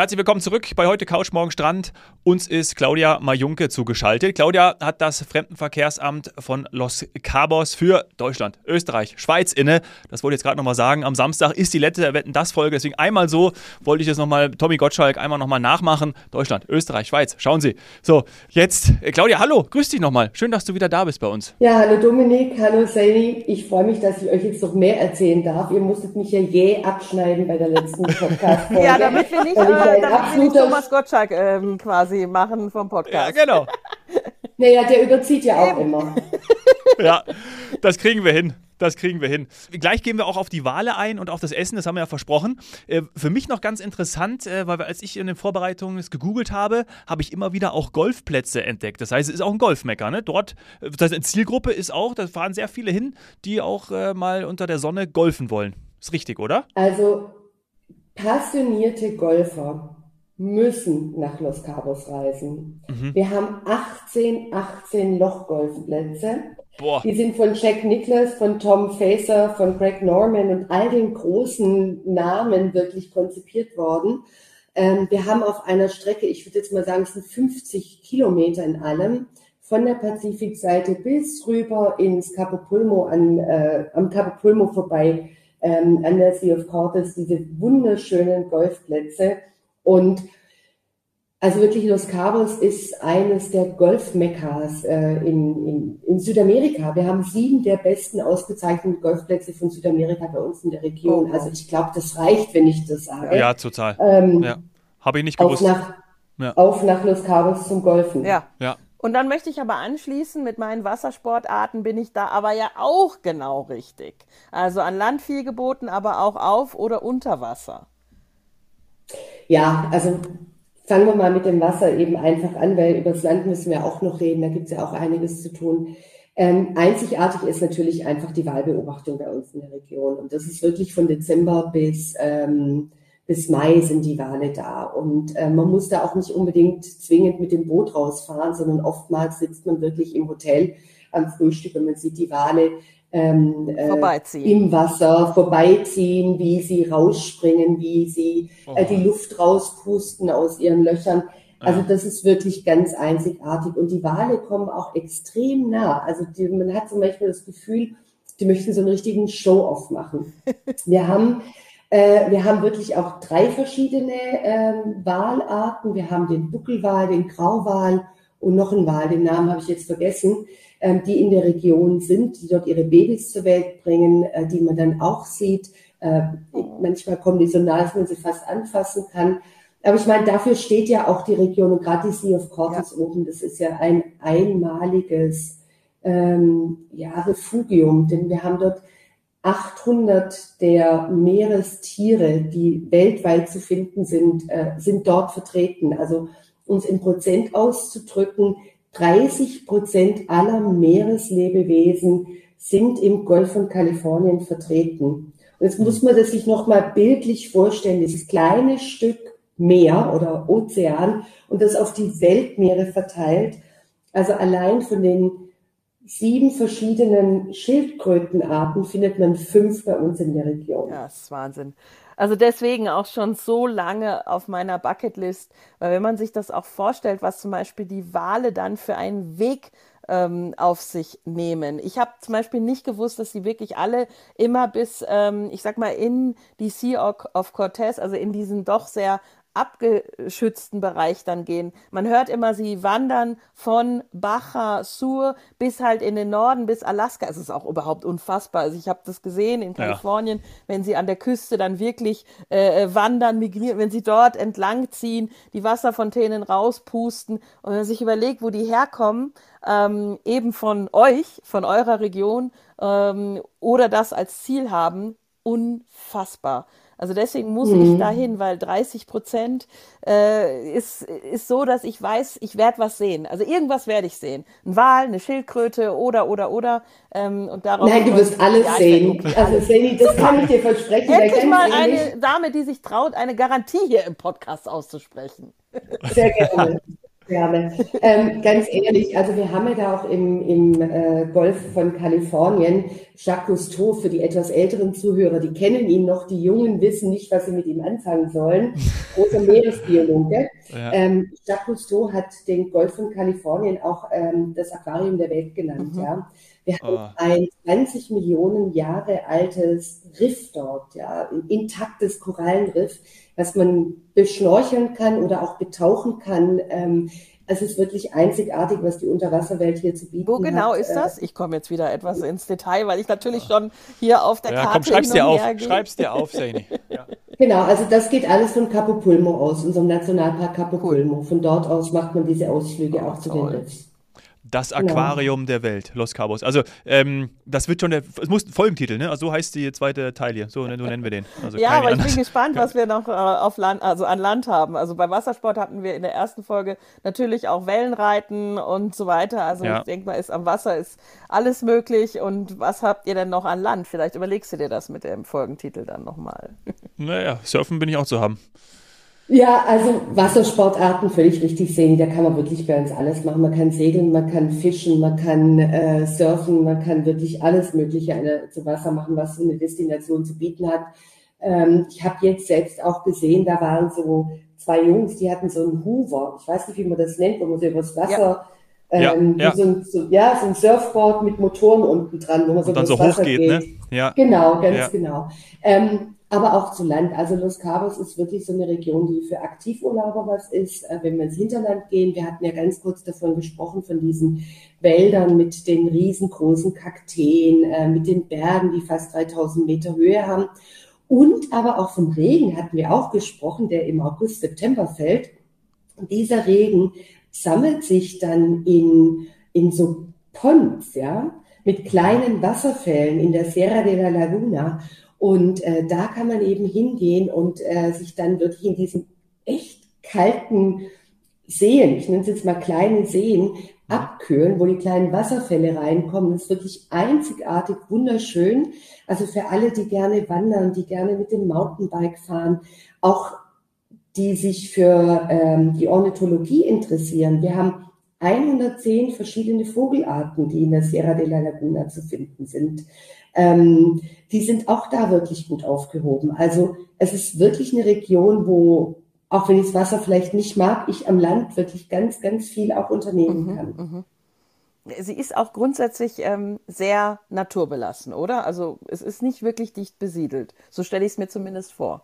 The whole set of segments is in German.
Herzlich willkommen zurück bei heute Couch Morgen Strand. Uns ist Claudia Majunke zugeschaltet. Claudia hat das Fremdenverkehrsamt von Los Cabos für Deutschland, Österreich, Schweiz inne. Das wollte ich jetzt gerade nochmal sagen. Am Samstag ist die letzte Wetten das Folge. Deswegen einmal so wollte ich es nochmal, Tommy Gottschalk, einmal nochmal nachmachen. Deutschland, Österreich, Schweiz. Schauen Sie. So, jetzt, äh, Claudia, hallo, grüß dich nochmal. Schön, dass du wieder da bist bei uns. Ja, hallo Dominik, hallo Sani. Ich freue mich, dass ich euch jetzt noch mehr erzählen darf. Ihr musstet mich ja jäh abschneiden bei der letzten Podcast-Folge. ja, damit wir nicht, äh, wir nicht Thomas Gottschalk ähm, quasi machen vom Podcast. Ja, genau. naja, der überzieht ja auch immer. ja, das kriegen wir hin. Das kriegen wir hin. Gleich gehen wir auch auf die Wale ein und auf das Essen, das haben wir ja versprochen. Äh, für mich noch ganz interessant, äh, weil als ich in den Vorbereitungen es gegoogelt habe, habe ich immer wieder auch Golfplätze entdeckt. Das heißt, es ist auch ein Golfmecker. Ne? Dort, das heißt, eine Zielgruppe ist auch, da fahren sehr viele hin, die auch äh, mal unter der Sonne golfen wollen. Ist richtig, oder? Also passionierte Golfer müssen nach Los Cabos reisen. Mhm. Wir haben 18, 18 Lochgolfplätze. Boah. Die sind von Jack Nicklaus, von Tom Facer, von Greg Norman und all den großen Namen wirklich konzipiert worden. Ähm, wir haben auf einer Strecke, ich würde jetzt mal sagen, es sind 50 Kilometer in allem, von der Pazifikseite bis rüber ins Capo Pulmo, an, äh, am Capo Pulmo vorbei, ähm, an der Sea of Cortes, diese wunderschönen Golfplätze und also wirklich Los Cabos ist eines der Golfmekkas äh, in, in, in Südamerika. Wir haben sieben der besten ausgezeichneten Golfplätze von Südamerika bei uns in der Region. Oh. Also ich glaube, das reicht, wenn ich das sage. Ja, total. Ähm, ja. Habe ich nicht gewusst. Auf nach, ja. auf nach Los Cabos zum Golfen. Ja. ja. Und dann möchte ich aber anschließen, mit meinen Wassersportarten bin ich da aber ja auch genau richtig. Also an Land viel geboten, aber auch auf oder unter Wasser. Ja, also fangen wir mal mit dem Wasser eben einfach an, weil über das Land müssen wir auch noch reden, da gibt es ja auch einiges zu tun. Ähm, einzigartig ist natürlich einfach die Wahlbeobachtung bei uns in der Region. Und das ist wirklich von Dezember bis, ähm, bis Mai sind die Wale da. Und äh, man muss da auch nicht unbedingt zwingend mit dem Boot rausfahren, sondern oftmals sitzt man wirklich im Hotel am Frühstück und man sieht die Wale ähm, äh, im Wasser vorbeiziehen, wie sie rausspringen, wie sie äh, die Luft rauspusten aus ihren Löchern. Also das ist wirklich ganz einzigartig. Und die Wale kommen auch extrem nah. Also die, man hat zum Beispiel das Gefühl, die möchten so einen richtigen Show-off machen. Wir haben, äh, wir haben wirklich auch drei verschiedene ähm, Walarten. Wir haben den Buckelwal, den Grauwal und noch einen Wal, den Namen habe ich jetzt vergessen. Ähm, die in der Region sind, die dort ihre Babys zur Welt bringen, äh, die man dann auch sieht. Äh, manchmal kommen die so nah, dass man sie fast anfassen kann. Aber ich meine, dafür steht ja auch die Region und gerade die Sea of Cortes ja. oben, das ist ja ein einmaliges ähm, ja, Refugium, denn wir haben dort 800 der Meerestiere, die weltweit zu finden sind, äh, sind dort vertreten. Also uns in Prozent auszudrücken, 30 Prozent aller Meereslebewesen sind im Golf von Kalifornien vertreten. Und jetzt muss man das sich nochmal bildlich vorstellen, dieses kleine Stück Meer oder Ozean und das auf die Weltmeere verteilt. Also allein von den sieben verschiedenen Schildkrötenarten findet man fünf bei uns in der Region. Ja, das ist Wahnsinn. Also deswegen auch schon so lange auf meiner Bucketlist, weil wenn man sich das auch vorstellt, was zum Beispiel die Wale dann für einen Weg ähm, auf sich nehmen. Ich habe zum Beispiel nicht gewusst, dass sie wirklich alle immer bis, ähm, ich sag mal, in die Sea of Cortez, also in diesen doch sehr abgeschützten Bereich dann gehen. Man hört immer, sie wandern von Baja Sur bis halt in den Norden, bis Alaska. Es ist auch überhaupt unfassbar. Also ich habe das gesehen in Kalifornien, ja. wenn sie an der Küste dann wirklich äh, wandern, migrieren, wenn sie dort entlang ziehen, die Wasserfontänen rauspusten und wenn man sich überlegt, wo die herkommen, ähm, eben von euch, von eurer Region ähm, oder das als Ziel haben, unfassbar. Also deswegen muss mhm. ich dahin, weil 30 Prozent äh, ist, ist so, dass ich weiß, ich werde was sehen. Also irgendwas werde ich sehen. Ein Wal, eine Schildkröte oder, oder, oder. Ähm, und darauf Nein, du wirst alles ja, sehen. Also Seni, das kann ich dir versprechen. Endlich mal eine Dame, die sich traut, eine Garantie hier im Podcast auszusprechen. Sehr gerne. Gerne. Ähm, ganz ehrlich, also wir haben ja da auch im, im äh, Golf von Kalifornien Jacques Cousteau für die etwas älteren Zuhörer, die kennen ihn noch, die Jungen wissen nicht, was sie mit ihm anfangen sollen. Großer Meeresbiologe. Ja. Ähm, Jacques Cousteau hat den Golf von Kalifornien auch ähm, das Aquarium der Welt genannt. Mhm. Ja. Wir haben oh. ein 20 Millionen Jahre altes Riff dort, ja, ein intaktes Korallenriff, was man beschnorcheln kann oder auch betauchen kann. Ähm, es ist wirklich einzigartig, was die Unterwasserwelt hier zu bieten hat. Wo genau hat. ist das? Ich komme jetzt wieder etwas ins Detail, weil ich natürlich schon hier auf der ja, Karte komm, schreib's dir auf, schreib's dir auf, Saini. Ja. Genau, also das geht alles von Capo Pulmo aus, unserem Nationalpark Capo Pulmo. Von dort aus macht man diese Ausflüge oh, auch zu den Riffs. Das genau. Aquarium ja. der Welt, Los Cabos. Also, ähm, das wird schon der, es muss ein Folgentitel, ne? Also, so heißt die zweite Teil hier. So, so nennen wir den. Also ja, aber ich bin gespannt, was wir noch äh, auf Land, also an Land haben. Also, bei Wassersport hatten wir in der ersten Folge natürlich auch Wellenreiten und so weiter. Also, ja. ich denke mal, ist am Wasser ist alles möglich. Und was habt ihr denn noch an Land? Vielleicht überlegst du dir das mit dem Folgentitel dann nochmal. Naja, Surfen bin ich auch zu haben. Ja, also Wassersportarten völlig richtig sehen. Da kann man wirklich bei uns alles machen. Man kann segeln, man kann fischen, man kann äh, surfen, man kann wirklich alles Mögliche eine, zu Wasser machen, was so eine Destination zu bieten hat. Ähm, ich habe jetzt selbst auch gesehen, da waren so zwei Jungs, die hatten so einen Hoover. Ich weiß nicht, wie man das nennt, wo man so übers Wasser ja. Ähm, ja, ja. So, ein, so, ja, so ein Surfboard mit Motoren unten dran, wo man so, Und dann so hoch geht, geht, ne? Ja. Genau, ganz ja. genau. Ähm, aber auch zu Land. Also Los Cabos ist wirklich so eine Region, die für Aktivurlauber was ist. Äh, wenn wir ins Hinterland gehen, wir hatten ja ganz kurz davon gesprochen, von diesen Wäldern mit den riesengroßen Kakteen, äh, mit den Bergen, die fast 3000 Meter Höhe haben. Und aber auch vom Regen hatten wir auch gesprochen, der im August, September fällt. Und dieser Regen sammelt sich dann in, in so Ponds, ja, mit kleinen Wasserfällen in der Sierra de la Laguna. Und äh, da kann man eben hingehen und äh, sich dann wirklich in diesen echt kalten Seen, ich nenne es jetzt mal kleine Seen, abkühlen, wo die kleinen Wasserfälle reinkommen. Das ist wirklich einzigartig, wunderschön. Also für alle, die gerne wandern, die gerne mit dem Mountainbike fahren, auch die sich für ähm, die Ornithologie interessieren. Wir haben 110 verschiedene Vogelarten, die in der Sierra de la Laguna zu finden sind ähm, die sind auch da wirklich gut aufgehoben. Also es ist wirklich eine Region, wo, auch wenn ich das Wasser vielleicht nicht mag, ich am Land wirklich ganz, ganz viel auch unternehmen mhm, kann. Mhm. Sie ist auch grundsätzlich ähm, sehr naturbelassen, oder? Also es ist nicht wirklich dicht besiedelt. So stelle ich es mir zumindest vor.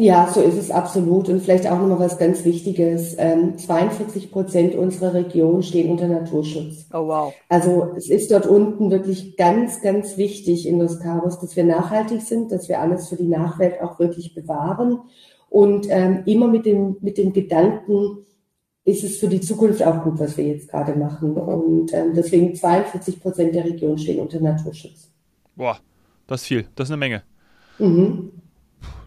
Ja, so ist es absolut. Und vielleicht auch nochmal was ganz Wichtiges. Ähm, 42 Prozent unserer Region stehen unter Naturschutz. Oh, wow. Also es ist dort unten wirklich ganz, ganz wichtig in Los Cabos, dass wir nachhaltig sind, dass wir alles für die Nachwelt auch wirklich bewahren. Und ähm, immer mit dem, mit dem Gedanken, ist es für die Zukunft auch gut, was wir jetzt gerade machen. Mhm. Und ähm, deswegen 42 Prozent der Region stehen unter Naturschutz. Boah, das ist viel. Das ist eine Menge. Mhm.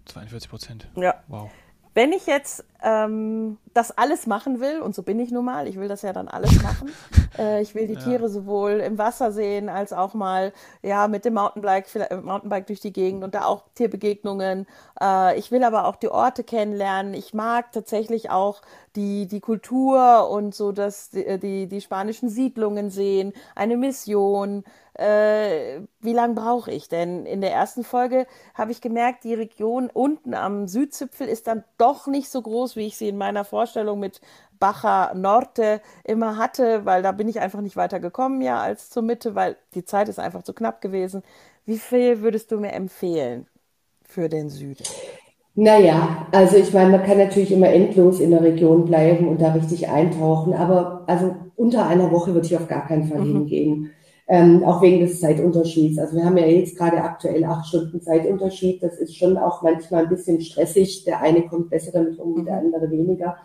42 Prozent. Ja. Wow. Wenn ich jetzt ähm, das alles machen will, und so bin ich nun mal, ich will das ja dann alles machen. äh, ich will die ja. Tiere sowohl im Wasser sehen, als auch mal ja mit dem Mountainbike, äh, Mountainbike durch die Gegend und da auch Tierbegegnungen. Äh, ich will aber auch die Orte kennenlernen. Ich mag tatsächlich auch die, die Kultur und so dass die, die, die spanischen Siedlungen sehen, eine Mission äh, wie lange brauche ich? Denn in der ersten Folge habe ich gemerkt, die Region unten am Südzipfel ist dann doch nicht so groß, wie ich sie in meiner Vorstellung mit Baja Norte immer hatte, weil da bin ich einfach nicht weiter gekommen, ja, als zur Mitte, weil die Zeit ist einfach zu knapp gewesen. Wie viel würdest du mir empfehlen für den Süden? Naja, also ich meine, man kann natürlich immer endlos in der Region bleiben und da richtig eintauchen, aber also unter einer Woche würde ich auf gar keinen Fall mhm. hingehen ähm, auch wegen des Zeitunterschieds. Also wir haben ja jetzt gerade aktuell acht Stunden Zeitunterschied. Das ist schon auch manchmal ein bisschen stressig. Der eine kommt besser damit um, der mhm. andere weniger.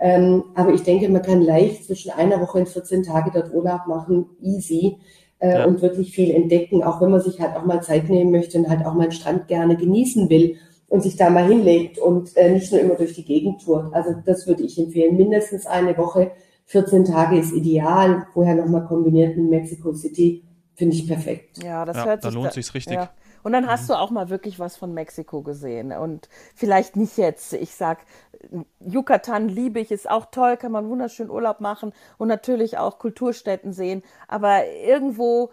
Ähm, aber ich denke, man kann leicht zwischen einer Woche und 14 Tage dort Urlaub machen, easy. Äh, ja. Und wirklich viel entdecken, auch wenn man sich halt auch mal Zeit nehmen möchte und halt auch mal den Strand gerne genießen will und sich da mal hinlegt und äh, nicht nur immer durch die Gegend tourt. Also das würde ich empfehlen. Mindestens eine Woche 14 Tage ist ideal, vorher nochmal kombiniert mit Mexico City, finde ich perfekt. Ja, das ja, hört sich. Da lohnt da, sich's richtig. Ja. Und dann hast mhm. du auch mal wirklich was von Mexiko gesehen. Und vielleicht nicht jetzt, ich sag, Yucatan liebe ich, ist auch toll, kann man wunderschön Urlaub machen und natürlich auch Kulturstätten sehen. Aber irgendwo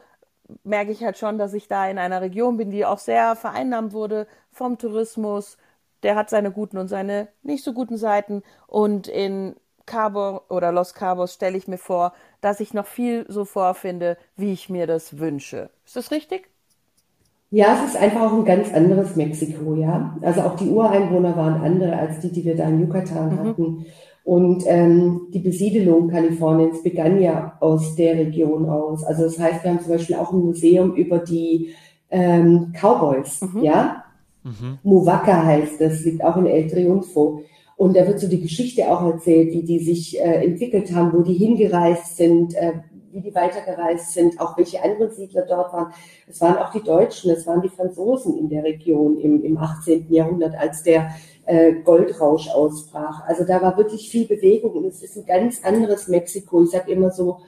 merke ich halt schon, dass ich da in einer Region bin, die auch sehr vereinnahmt wurde vom Tourismus. Der hat seine guten und seine nicht so guten Seiten. Und in Cabo oder Los Cabos stelle ich mir vor, dass ich noch viel so vorfinde, wie ich mir das wünsche. Ist das richtig? Ja, es ist einfach auch ein ganz anderes Mexiko, ja. Also auch die Ureinwohner waren andere als die, die wir da in Yucatan mhm. hatten. Und ähm, die Besiedelung Kaliforniens begann ja aus der Region aus. Also das heißt, wir haben zum Beispiel auch ein Museum über die ähm, Cowboys, mhm. ja. Mhm. Muwaka heißt das, liegt auch in El Triunfo. Und da wird so die Geschichte auch erzählt, wie die sich äh, entwickelt haben, wo die hingereist sind, äh, wie die weitergereist sind, auch welche anderen Siedler dort waren. Es waren auch die Deutschen, es waren die Franzosen in der Region im, im 18. Jahrhundert, als der äh, Goldrausch ausbrach. Also da war wirklich viel Bewegung und es ist ein ganz anderes Mexiko. Ich sage immer so,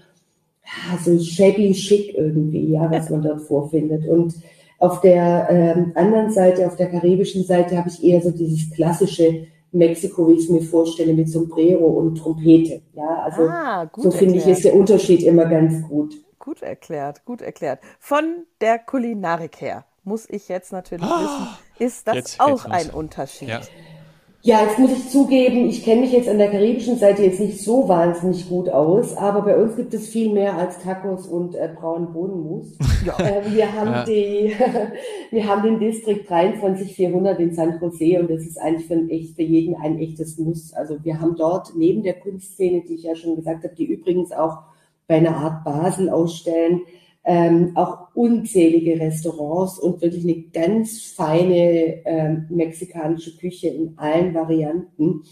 ja, so shabby schick irgendwie, ja, was man dort vorfindet. Und auf der ähm, anderen Seite, auf der karibischen Seite, habe ich eher so dieses klassische Mexiko, wie ich es mir vorstelle, mit Sombrero und Trompete. Ja, also ah, so finde ich, ist der Unterschied immer ganz gut. Gut erklärt, gut erklärt. Von der Kulinarik her muss ich jetzt natürlich oh, wissen, ist das jetzt, auch jetzt ein Unterschied? Ja. Ja, jetzt muss ich zugeben, ich kenne mich jetzt an der karibischen Seite jetzt nicht so wahnsinnig gut aus, aber bei uns gibt es viel mehr als Tacos und äh, braunen Bohnenmus. Ja. Äh, wir haben ja. die, wir haben den Distrikt 23400 in San Jose und das ist eigentlich für, ein echt, für jeden ein echtes Muss. Also wir haben dort neben der Kunstszene, die ich ja schon gesagt habe, die übrigens auch bei einer Art Basel ausstellen, ähm, auch unzählige Restaurants und wirklich eine ganz feine ähm, mexikanische Küche in allen Varianten.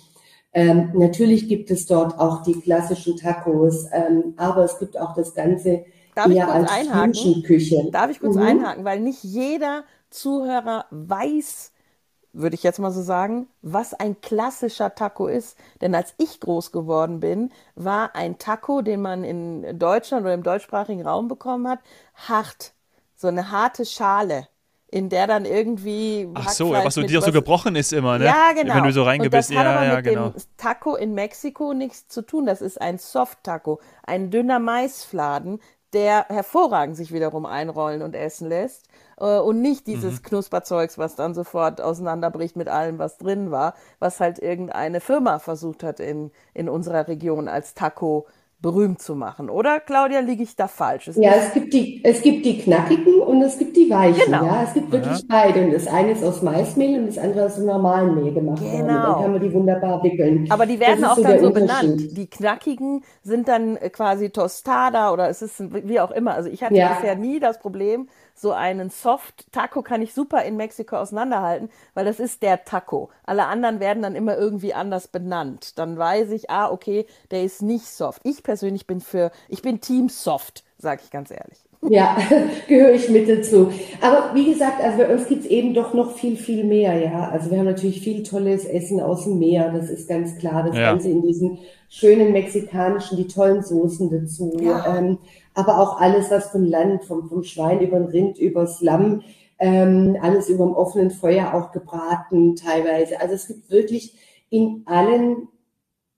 Ähm, natürlich gibt es dort auch die klassischen Tacos, ähm, aber es gibt auch das Ganze Darf eher als einhaken? Küche. Darf ich kurz mhm. einhaken, weil nicht jeder Zuhörer weiß, würde ich jetzt mal so sagen, was ein klassischer Taco ist. Denn als ich groß geworden bin, war ein Taco, den man in Deutschland oder im deutschsprachigen Raum bekommen hat, hart. So eine harte Schale in der dann irgendwie. Ach so, was so, die auch so gebrochen ist immer, ne? Ja, genau. Wenn du so reingebisst, ja, ja, mit genau. dem Taco in Mexiko nichts zu tun. Das ist ein Soft-Taco, ein dünner Maisfladen, der hervorragend sich wiederum einrollen und essen lässt äh, und nicht dieses mhm. Knusperzeugs, was dann sofort auseinanderbricht mit allem, was drin war, was halt irgendeine Firma versucht hat in, in unserer Region als Taco berühmt zu machen. Oder, Claudia, liege ich da falsch? Es ja, es gibt, die, es gibt die knackigen und es gibt die weichen. Genau. Ja, es gibt wirklich ja. beide. Und das eine ist aus Maismehl und das andere aus normalen Mehl gemacht. Genau. Worden. Dann kann man die wunderbar wickeln. Aber die werden auch so dann so benannt. Die knackigen sind dann quasi Tostada oder es ist wie auch immer. Also ich hatte ja. bisher nie das Problem, so einen Soft-Taco kann ich super in Mexiko auseinanderhalten, weil das ist der Taco. Alle anderen werden dann immer irgendwie anders benannt. Dann weiß ich, ah, okay, der ist nicht soft. Ich persönlich bin für, ich bin Team Soft, sage ich ganz ehrlich. Ja, gehöre ich mit dazu. Aber wie gesagt, also bei uns gibt's eben doch noch viel, viel mehr, ja. Also wir haben natürlich viel tolles Essen aus dem Meer, das ist ganz klar. Das ja. Ganze in diesen schönen mexikanischen, die tollen Soßen dazu. Ja. Ähm, aber auch alles, was vom Land, vom, vom Schwein über den Rind, übers Lamm, ähm, alles über dem offenen Feuer auch gebraten teilweise. Also es gibt wirklich in allen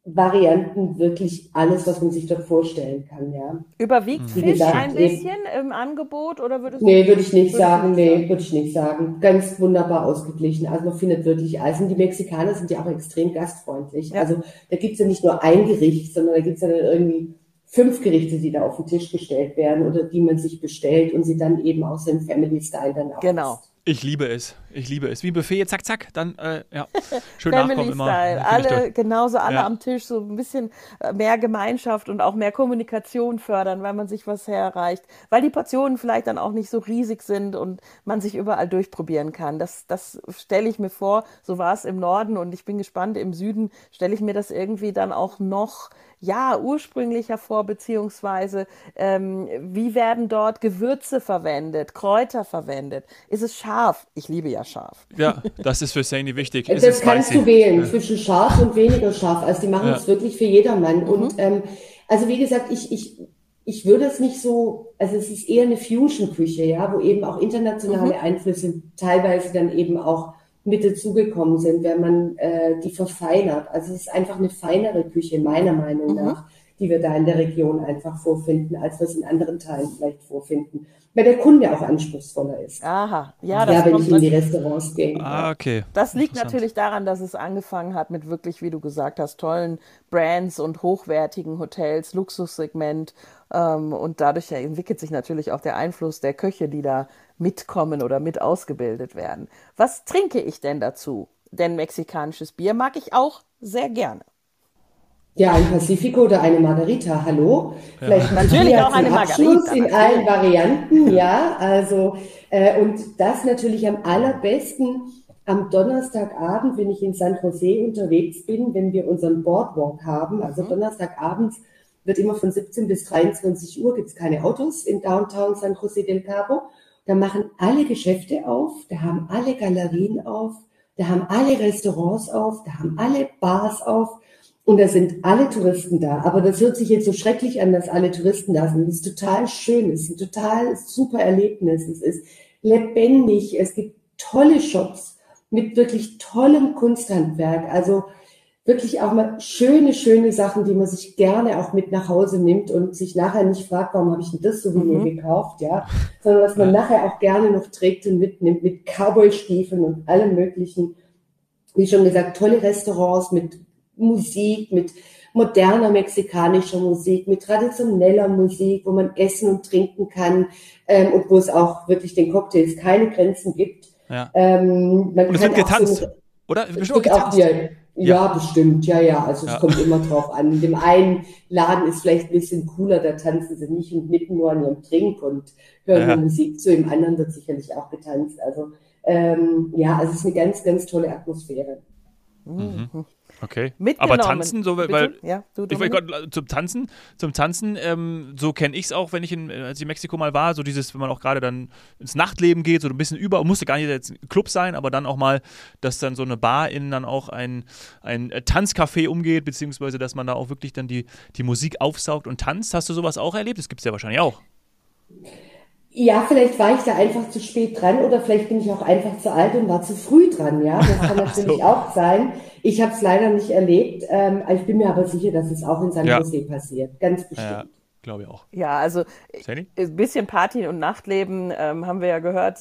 Varianten wirklich alles, was man sich dort vorstellen kann, ja. Überwiegt mhm. Fisch gesagt, ein bisschen im Angebot oder würdest du? Nee, würde ich nicht sagen, nee, würde ich nicht sagen. Ganz wunderbar ausgeglichen. Also man findet wirklich alles. Und die Mexikaner sind ja auch extrem gastfreundlich. Ja. Also da gibt's ja nicht nur ein Gericht, sondern da gibt's ja dann irgendwie fünf Gerichte, die da auf den Tisch gestellt werden oder die man sich bestellt und sie dann eben aus dem Family Style dann auch. Genau. Ich liebe es. Ich liebe es. Wie ein Buffet, zack, zack, dann, äh, ja, schön Family nachkommen Style. immer. Alle, genauso alle ja. am Tisch, so ein bisschen äh, mehr Gemeinschaft und auch mehr Kommunikation fördern, weil man sich was herreicht. Weil die Portionen vielleicht dann auch nicht so riesig sind und man sich überall durchprobieren kann. Das, das stelle ich mir vor. So war es im Norden und ich bin gespannt, im Süden stelle ich mir das irgendwie dann auch noch ja, ursprünglicher vor, beziehungsweise ähm, wie werden dort Gewürze verwendet, Kräuter verwendet? Ist es scharf? Ich liebe ja scharf. Ja, das ist für Sandy wichtig. Ist das kannst du wählen ja. zwischen scharf und weniger scharf. Also die machen es wirklich für jedermann. Mhm. Und ähm, also wie gesagt, ich, ich ich würde es nicht so, also es ist eher eine Fusion-Küche, ja, wo eben auch internationale mhm. Einflüsse teilweise dann eben auch mit dazugekommen sind, wenn man äh, die verfeinert. Also es ist einfach eine feinere Küche, meiner Meinung mhm. nach, die wir da in der Region einfach vorfinden, als wir es in anderen Teilen vielleicht vorfinden weil der Kunde auch anspruchsvoller ist. Aha, ja, das ja wenn ich in die Restaurants gehe. Ah, okay. Das liegt natürlich daran, dass es angefangen hat mit wirklich, wie du gesagt hast, tollen Brands und hochwertigen Hotels, Luxussegment. Ähm, und dadurch entwickelt sich natürlich auch der Einfluss der Köche, die da mitkommen oder mit ausgebildet werden. Was trinke ich denn dazu? Denn mexikanisches Bier mag ich auch sehr gerne. Ja, ein Pacifico oder eine Margarita, hallo. Ja. Vielleicht natürlich auch eine Margarita. In allen Varianten, ja. Also, äh, und das natürlich am allerbesten am Donnerstagabend, wenn ich in San Jose unterwegs bin, wenn wir unseren Boardwalk haben. Also mhm. Donnerstagabends wird immer von 17 bis 23 Uhr, gibt's keine Autos in Downtown San Jose del Cabo. Da machen alle Geschäfte auf, da haben alle Galerien auf, da haben alle Restaurants auf, da haben alle Bars auf. Und da sind alle Touristen da. Aber das hört sich jetzt so schrecklich an, dass alle Touristen da sind. Das ist total schön. Es ist ein total super Erlebnis. Es ist lebendig. Es gibt tolle Shops mit wirklich tollem Kunsthandwerk. Also wirklich auch mal schöne, schöne Sachen, die man sich gerne auch mit nach Hause nimmt und sich nachher nicht fragt, warum habe ich denn das so wie mir mhm. gekauft, ja, sondern was man nachher auch gerne noch trägt und mitnimmt mit Cowboy-Stiefeln und allem möglichen. Wie schon gesagt, tolle Restaurants mit Musik, mit moderner mexikanischer Musik, mit traditioneller Musik, wo man essen und trinken kann ähm, und wo es auch wirklich den Cocktails keine Grenzen gibt. Ja. Ähm, man und es wird getanzt, so, oder? Bestimmt getanzt. Auch, ja, ja. ja, bestimmt, ja, ja. Also es kommt immer drauf an. In dem einen Laden ist vielleicht ein bisschen cooler, da tanzen sie nicht mitten nur an ihrem Trink und hören ja. Musik zu. Im anderen wird sicherlich auch getanzt. Also ähm, ja, also es ist eine ganz, ganz tolle Atmosphäre. Mhm. Okay. Aber tanzen, so weil ja, du, ich wollte zum Tanzen, zum Tanzen, ähm, so kenne ich es auch, wenn ich in, als ich in Mexiko mal war, so dieses, wenn man auch gerade dann ins Nachtleben geht, so ein bisschen über, musste gar nicht jetzt ein Club sein, aber dann auch mal, dass dann so eine Bar innen dann auch ein, ein Tanzcafé umgeht, beziehungsweise dass man da auch wirklich dann die, die Musik aufsaugt und tanzt. Hast du sowas auch erlebt? Das gibt es ja wahrscheinlich auch. Ja, vielleicht war ich da einfach zu spät dran oder vielleicht bin ich auch einfach zu alt und war zu früh dran. Ja, das kann natürlich so. auch sein. Ich habe es leider nicht erlebt. Ähm, ich bin mir aber sicher, dass es auch in San ja. Jose passiert. Ganz bestimmt. Ja. Glaube ich auch. Ja, also Sandy? ein bisschen Party und Nachtleben ähm, haben wir ja gehört,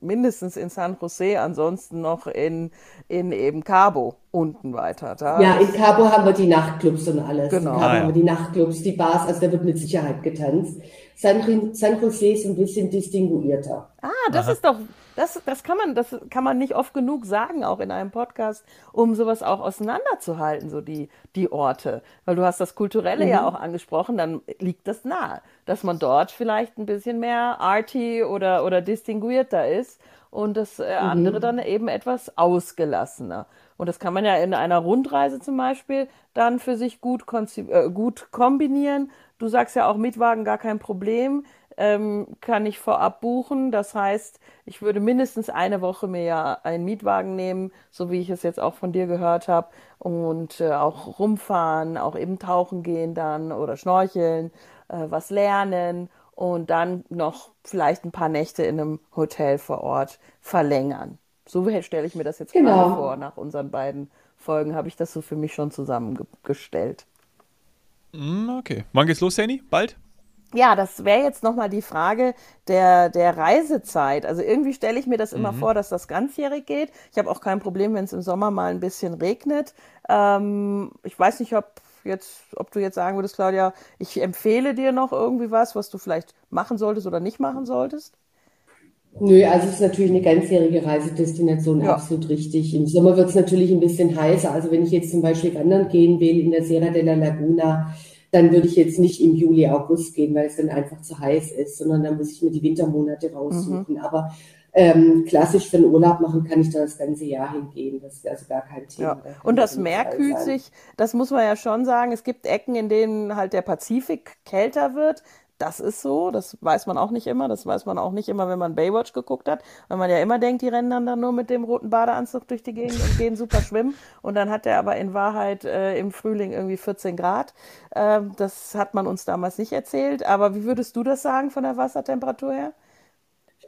mindestens in San Jose, ansonsten noch in, in eben Cabo unten weiter. Da ja, in Cabo haben wir die Nachtclubs und alles. Genau. In Cabo ah, ja. haben wir die Nachtclubs, die Bars, also da wird mit Sicherheit getanzt. San, San Jose ist ein bisschen distinguierter. Ah, das Aha. ist doch das, das, kann man, das kann man nicht oft genug sagen, auch in einem Podcast, um sowas auch auseinanderzuhalten, so die, die Orte. Weil du hast das Kulturelle mhm. ja auch angesprochen, dann liegt das nahe, dass man dort vielleicht ein bisschen mehr arty oder, oder distinguierter ist und das äh, mhm. andere dann eben etwas ausgelassener. Und das kann man ja in einer Rundreise zum Beispiel dann für sich gut, äh, gut kombinieren. Du sagst ja auch Mietwagen gar kein Problem ähm, kann ich vorab buchen. Das heißt, ich würde mindestens eine Woche mir ja einen Mietwagen nehmen, so wie ich es jetzt auch von dir gehört habe, und äh, auch rumfahren, auch eben tauchen gehen dann oder schnorcheln, äh, was lernen und dann noch vielleicht ein paar Nächte in einem Hotel vor Ort verlängern. So stelle ich mir das jetzt genau. gerade vor. Nach unseren beiden Folgen habe ich das so für mich schon zusammengestellt. Hm, okay. Wann geht's los, Sandy? Bald? ja, das wäre jetzt nochmal die Frage der, der Reisezeit. Also irgendwie stelle ich mir das immer mhm. vor, dass das ganzjährig geht. Ich habe auch kein Problem, wenn es im Sommer mal ein bisschen regnet. Ähm, ich weiß nicht, ob jetzt, ob du jetzt sagen würdest, Claudia, ich empfehle dir noch irgendwie was, was du vielleicht machen solltest oder nicht machen solltest. Nö, also es ist natürlich eine ganzjährige Reisedestination ja. absolut richtig. Im Sommer wird es natürlich ein bisschen heißer. Also wenn ich jetzt zum Beispiel wandern gehen will in der Sierra de la Laguna, dann würde ich jetzt nicht im Juli, August gehen, weil es dann einfach zu heiß ist, sondern dann muss ich mir die Wintermonate raussuchen. Mhm. Aber ähm, klassisch für den Urlaub machen kann ich da das ganze Jahr hingehen. Das ist also gar kein Thema. Ja. Und das Meer kühlt sich, das muss man ja schon sagen. Es gibt Ecken, in denen halt der Pazifik kälter wird. Das ist so, das weiß man auch nicht immer. Das weiß man auch nicht immer, wenn man Baywatch geguckt hat, weil man ja immer denkt, die rennen dann, dann nur mit dem roten Badeanzug durch die Gegend und gehen super schwimmen. Und dann hat er aber in Wahrheit äh, im Frühling irgendwie 14 Grad. Äh, das hat man uns damals nicht erzählt. Aber wie würdest du das sagen von der Wassertemperatur her?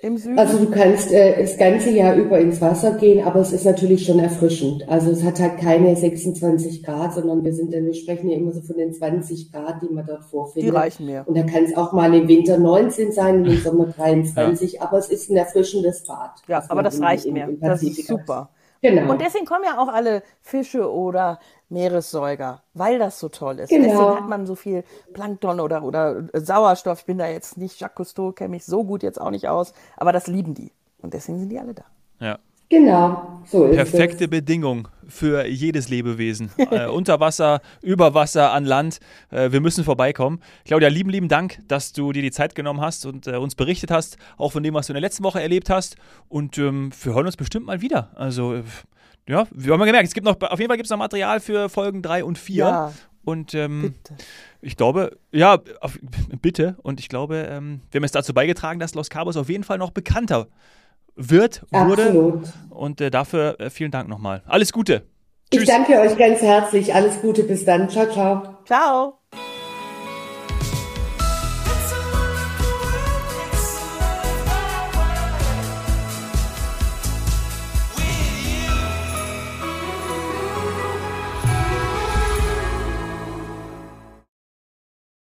Im Süden? Also du kannst äh, das ganze Jahr über ins Wasser gehen, aber es ist natürlich schon erfrischend. Also es hat halt keine 26 Grad, sondern wir sind, wir sprechen ja immer so von den 20 Grad, die man dort vorfindet. Die reichen mir. Und da kann es auch mal im Winter 19 sein im Sommer 23, ja. aber es ist ein erfrischendes Bad. Ja, aber das reicht mir. das ist super. Genau. Und deswegen kommen ja auch alle Fische oder Meeressäuger, weil das so toll ist. Genau. Deswegen hat man so viel Plankton oder, oder Sauerstoff. Ich bin da jetzt nicht Jacques Cousteau, kenne mich so gut jetzt auch nicht aus, aber das lieben die. Und deswegen sind die alle da. Ja. Genau, so ist Perfekte es. Bedingung für jedes Lebewesen. äh, unter Wasser, über Wasser, an Land. Äh, wir müssen vorbeikommen. Claudia, lieben, lieben Dank, dass du dir die Zeit genommen hast und äh, uns berichtet hast, auch von dem, was du in der letzten Woche erlebt hast. Und ähm, wir hören uns bestimmt mal wieder. Also, äh, ja, wir haben ja gemerkt, es gibt noch, auf jeden Fall gibt es noch Material für Folgen 3 und 4. Ja. Und ähm, ich glaube, ja, auf, bitte. Und ich glaube, ähm, wir haben es dazu beigetragen, dass Los Cabos auf jeden Fall noch bekannter wird, wurde. Absolut. Und äh, dafür äh, vielen Dank nochmal. Alles Gute. Tschüss. Ich danke euch ganz herzlich. Alles Gute. Bis dann. Ciao, ciao. Ciao.